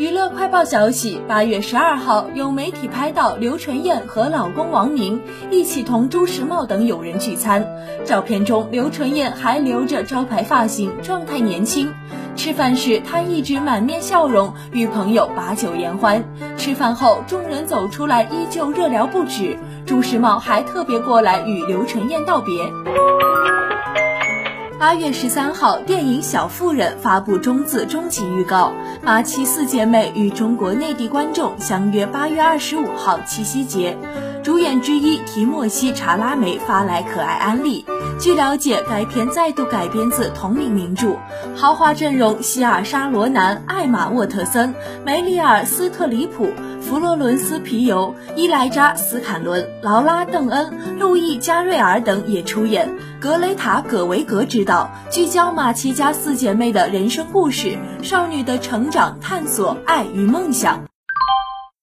娱乐快报消息：八月十二号，有媒体拍到刘纯燕和老公王明一起同朱时茂等友人聚餐。照片中，刘纯燕还留着招牌发型，状态年轻。吃饭时，她一直满面笑容，与朋友把酒言欢。吃饭后，众人走出来，依旧热聊不止。朱时茂还特别过来与刘纯燕道别。八月十三号，电影《小妇人》发布中字终极预告，八七四姐妹与中国内地观众相约八月二十五号七夕节。主演之一提莫西·查拉梅发来可爱安利。据了解，该片再度改编自同名名著，豪华阵容：希尔莎·罗南、艾玛·沃特森、梅丽尔·斯特里普。弗洛伦斯·皮尤、伊莱扎·斯坎伦、劳拉·邓恩、路易·加瑞尔等也出演。格雷塔·葛维格执导，聚焦马奇家四姐妹的人生故事，少女的成长、探索、爱与梦想。